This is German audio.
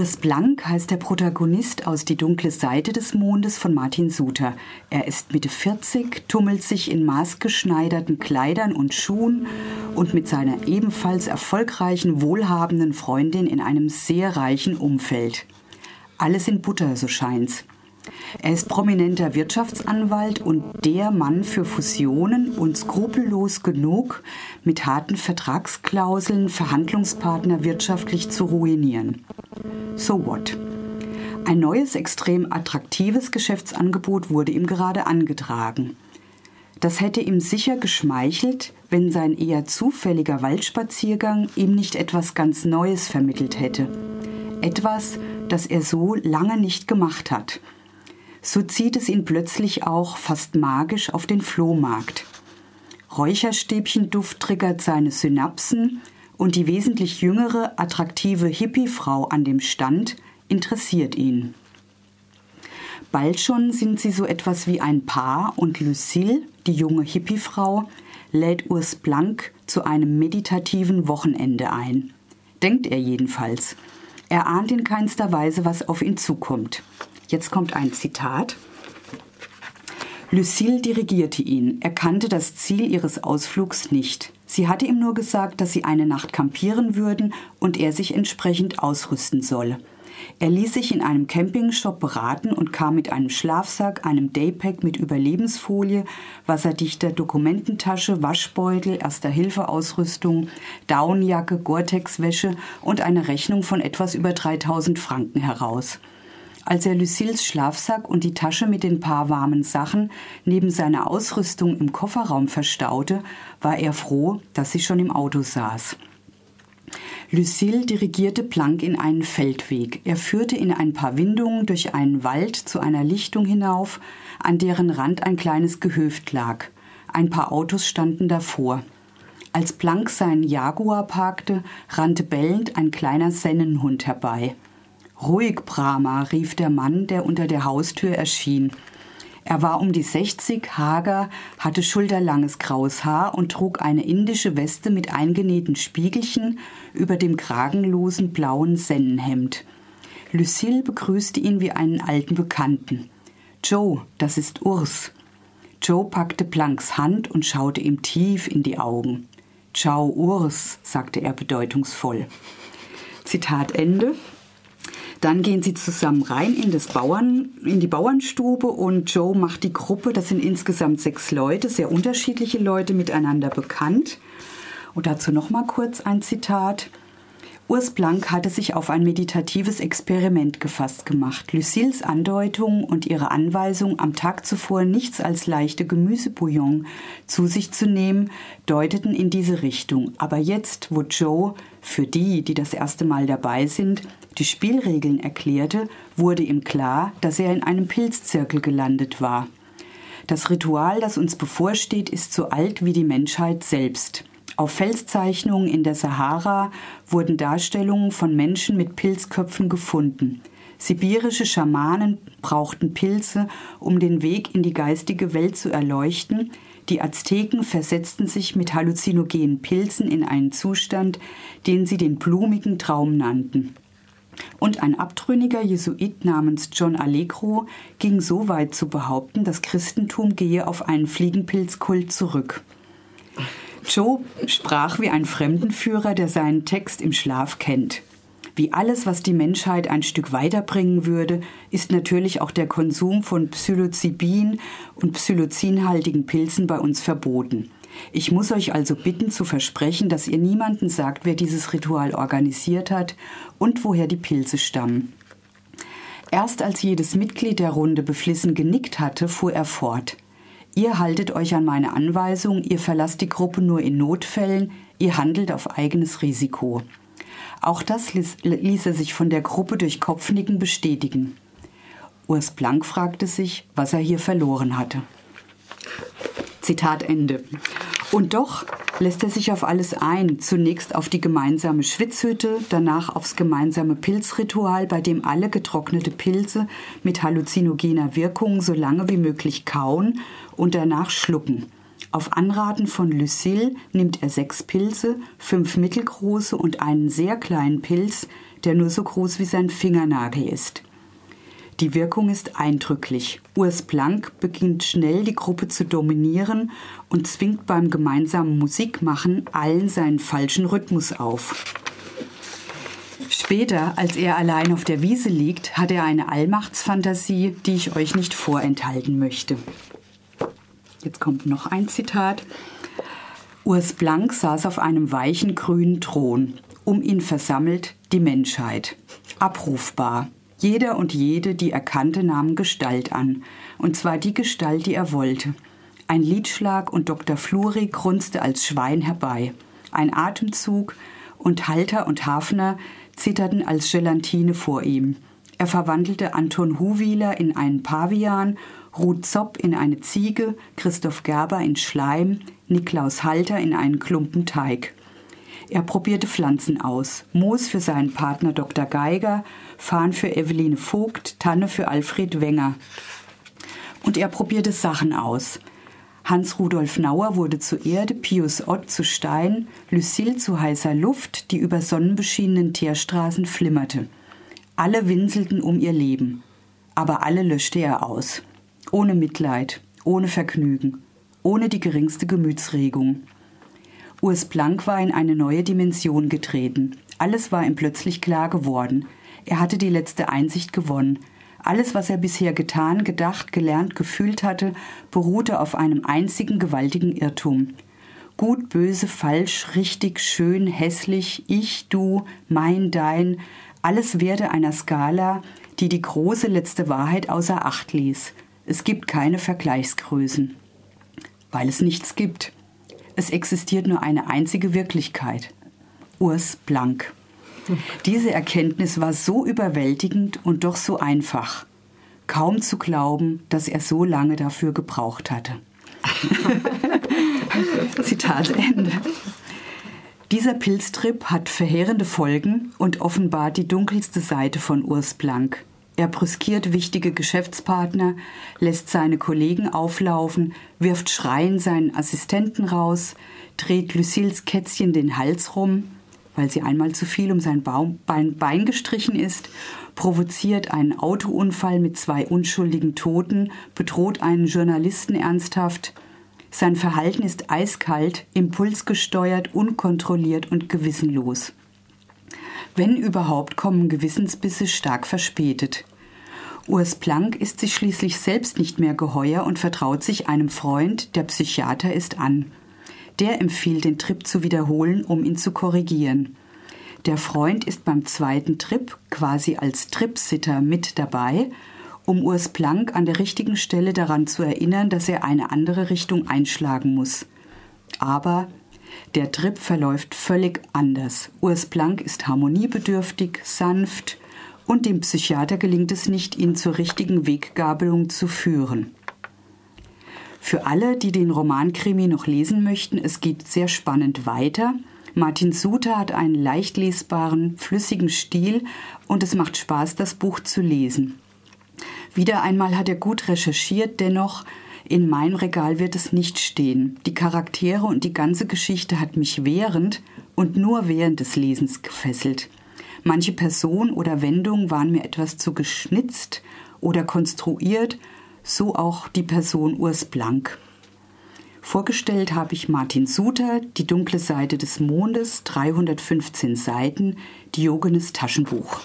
Urs Blank heißt der Protagonist aus Die dunkle Seite des Mondes von Martin Suter. Er ist Mitte 40, tummelt sich in maßgeschneiderten Kleidern und Schuhen und mit seiner ebenfalls erfolgreichen, wohlhabenden Freundin in einem sehr reichen Umfeld. Alles in Butter, so scheint's. Er ist prominenter Wirtschaftsanwalt und der Mann für Fusionen und skrupellos genug, mit harten Vertragsklauseln Verhandlungspartner wirtschaftlich zu ruinieren. So what? Ein neues, extrem attraktives Geschäftsangebot wurde ihm gerade angetragen. Das hätte ihm sicher geschmeichelt, wenn sein eher zufälliger Waldspaziergang ihm nicht etwas ganz Neues vermittelt hätte. Etwas, das er so lange nicht gemacht hat – so zieht es ihn plötzlich auch fast magisch auf den Flohmarkt. Räucherstäbchenduft triggert seine Synapsen und die wesentlich jüngere, attraktive Hippie-Frau an dem Stand interessiert ihn. Bald schon sind sie so etwas wie ein Paar und Lucille, die junge Hippie-Frau, lädt Urs Blank zu einem meditativen Wochenende ein. Denkt er jedenfalls. Er ahnt in keinster Weise, was auf ihn zukommt. Jetzt kommt ein Zitat. Lucille dirigierte ihn. Er kannte das Ziel ihres Ausflugs nicht. Sie hatte ihm nur gesagt, dass sie eine Nacht kampieren würden und er sich entsprechend ausrüsten solle. Er ließ sich in einem Campingshop beraten und kam mit einem Schlafsack, einem Daypack mit Überlebensfolie, wasserdichter Dokumententasche, Waschbeutel, Erster-Hilfe-Ausrüstung, Downjacke, Gore-Tex-Wäsche und eine Rechnung von etwas über 3000 Franken heraus. Als er Lucilles Schlafsack und die Tasche mit den paar warmen Sachen neben seiner Ausrüstung im Kofferraum verstaute, war er froh, dass sie schon im Auto saß. Lucille dirigierte Planck in einen Feldweg. Er führte in ein paar Windungen durch einen Wald zu einer Lichtung hinauf, an deren Rand ein kleines Gehöft lag. Ein paar Autos standen davor. Als Planck seinen Jaguar parkte, rannte bellend ein kleiner Sennenhund herbei. Ruhig, Brahma, rief der Mann, der unter der Haustür erschien. Er war um die 60, hager, hatte schulterlanges graues Haar und trug eine indische Weste mit eingenähten Spiegelchen über dem kragenlosen blauen Sennenhemd. Lucille begrüßte ihn wie einen alten Bekannten. Joe, das ist Urs. Joe packte Planks Hand und schaute ihm tief in die Augen. Ciao, Urs, sagte er bedeutungsvoll. Zitat Ende. Dann gehen sie zusammen rein in, das Bauern, in die Bauernstube und Joe macht die Gruppe, das sind insgesamt sechs Leute, sehr unterschiedliche Leute miteinander bekannt. Und dazu noch mal kurz ein Zitat. Urs Blank hatte sich auf ein meditatives Experiment gefasst gemacht. Lucilles Andeutung und ihre Anweisung, am Tag zuvor nichts als leichte Gemüsebouillon zu sich zu nehmen, deuteten in diese Richtung. Aber jetzt, wo Joe, für die, die das erste Mal dabei sind, die Spielregeln erklärte, wurde ihm klar, dass er in einem Pilzzirkel gelandet war. Das Ritual, das uns bevorsteht, ist so alt wie die Menschheit selbst. Auf Felszeichnungen in der Sahara wurden Darstellungen von Menschen mit Pilzköpfen gefunden. Sibirische Schamanen brauchten Pilze, um den Weg in die geistige Welt zu erleuchten. Die Azteken versetzten sich mit halluzinogenen Pilzen in einen Zustand, den sie den blumigen Traum nannten. Und ein abtrünniger Jesuit namens John Allegro ging so weit zu behaupten, das Christentum gehe auf einen Fliegenpilzkult zurück. Joe sprach wie ein Fremdenführer, der seinen Text im Schlaf kennt. Wie alles, was die Menschheit ein Stück weiterbringen würde, ist natürlich auch der Konsum von Psilocybin und psilocinhaltigen Pilzen bei uns verboten. Ich muss euch also bitten zu versprechen, dass ihr niemanden sagt, wer dieses Ritual organisiert hat und woher die Pilze stammen. Erst als jedes Mitglied der Runde beflissen genickt hatte, fuhr er fort. Ihr haltet euch an meine Anweisung, ihr verlasst die Gruppe nur in Notfällen, ihr handelt auf eigenes Risiko. Auch das ließ, ließ er sich von der Gruppe durch Kopfnicken bestätigen. Urs Blank fragte sich, was er hier verloren hatte. Zitat Ende. Und doch lässt er sich auf alles ein. Zunächst auf die gemeinsame Schwitzhütte, danach aufs gemeinsame Pilzritual, bei dem alle getrocknete Pilze mit halluzinogener Wirkung so lange wie möglich kauen und danach schlucken. Auf Anraten von Lucille nimmt er sechs Pilze, fünf mittelgroße und einen sehr kleinen Pilz, der nur so groß wie sein Fingernagel ist. Die Wirkung ist eindrücklich. Urs Planck beginnt schnell die Gruppe zu dominieren und zwingt beim gemeinsamen Musikmachen allen seinen falschen Rhythmus auf. Später, als er allein auf der Wiese liegt, hat er eine Allmachtsfantasie, die ich euch nicht vorenthalten möchte. Jetzt kommt noch ein Zitat. Urs Blank saß auf einem weichen grünen Thron, um ihn versammelt die Menschheit. Abrufbar. Jeder und jede, die er kannte, nahmen Gestalt an, und zwar die Gestalt, die er wollte. Ein Liedschlag und Dr. Fluri grunzte als Schwein herbei. Ein Atemzug und Halter und Hafner zitterten als Gelatine vor ihm. Er verwandelte Anton Huwieler in einen Pavian, Ruth Zopp in eine Ziege, Christoph Gerber in Schleim, Niklaus Halter in einen Klumpen Teig. Er probierte Pflanzen aus. Moos für seinen Partner Dr. Geiger, Farn für Eveline Vogt, Tanne für Alfred Wenger. Und er probierte Sachen aus. Hans-Rudolf Nauer wurde zu Erde, Pius Ott zu Stein, Lucille zu heißer Luft, die über sonnenbeschienenen Teerstraßen flimmerte. Alle winselten um ihr Leben, aber alle löschte er aus. Ohne Mitleid, ohne Vergnügen, ohne die geringste Gemütsregung. Urs Planck war in eine neue Dimension getreten. Alles war ihm plötzlich klar geworden. Er hatte die letzte Einsicht gewonnen. Alles, was er bisher getan, gedacht, gelernt, gefühlt hatte, beruhte auf einem einzigen gewaltigen Irrtum. Gut, böse, falsch, richtig, schön, hässlich, ich, du, mein, dein, alles Werte einer Skala, die die große letzte Wahrheit außer Acht ließ. Es gibt keine Vergleichsgrößen. Weil es nichts gibt. Es existiert nur eine einzige Wirklichkeit. Urs Blank. Diese Erkenntnis war so überwältigend und doch so einfach. Kaum zu glauben, dass er so lange dafür gebraucht hatte. Zitat Ende. Dieser Pilztrip hat verheerende Folgen und offenbart die dunkelste Seite von Urs Blank. Er brüskiert wichtige Geschäftspartner, lässt seine Kollegen auflaufen, wirft schreiend seinen Assistenten raus, dreht Lucilles Kätzchen den Hals rum, weil sie einmal zu viel um sein Bein gestrichen ist, provoziert einen Autounfall mit zwei unschuldigen Toten, bedroht einen Journalisten ernsthaft. Sein Verhalten ist eiskalt, impulsgesteuert, unkontrolliert und gewissenlos. Wenn überhaupt, kommen Gewissensbisse stark verspätet. Urs Planck ist sich schließlich selbst nicht mehr geheuer und vertraut sich einem Freund, der Psychiater ist, an. Der empfiehlt, den Trip zu wiederholen, um ihn zu korrigieren. Der Freund ist beim zweiten Trip quasi als Tripsitter mit dabei, um Urs Planck an der richtigen Stelle daran zu erinnern, dass er eine andere Richtung einschlagen muss. Aber der Trip verläuft völlig anders. Urs Planck ist harmoniebedürftig, sanft und dem Psychiater gelingt es nicht, ihn zur richtigen Weggabelung zu führen. Für alle, die den Romankrimi noch lesen möchten, es geht sehr spannend weiter. Martin Suter hat einen leicht lesbaren, flüssigen Stil und es macht Spaß, das Buch zu lesen. Wieder einmal hat er gut recherchiert, dennoch in meinem Regal wird es nicht stehen. Die Charaktere und die ganze Geschichte hat mich während und nur während des Lesens gefesselt. Manche Person oder Wendung waren mir etwas zu geschnitzt oder konstruiert, so auch die Person Urs Blank. Vorgestellt habe ich Martin Suter, Die dunkle Seite des Mondes, 315 Seiten, Diogenes Taschenbuch.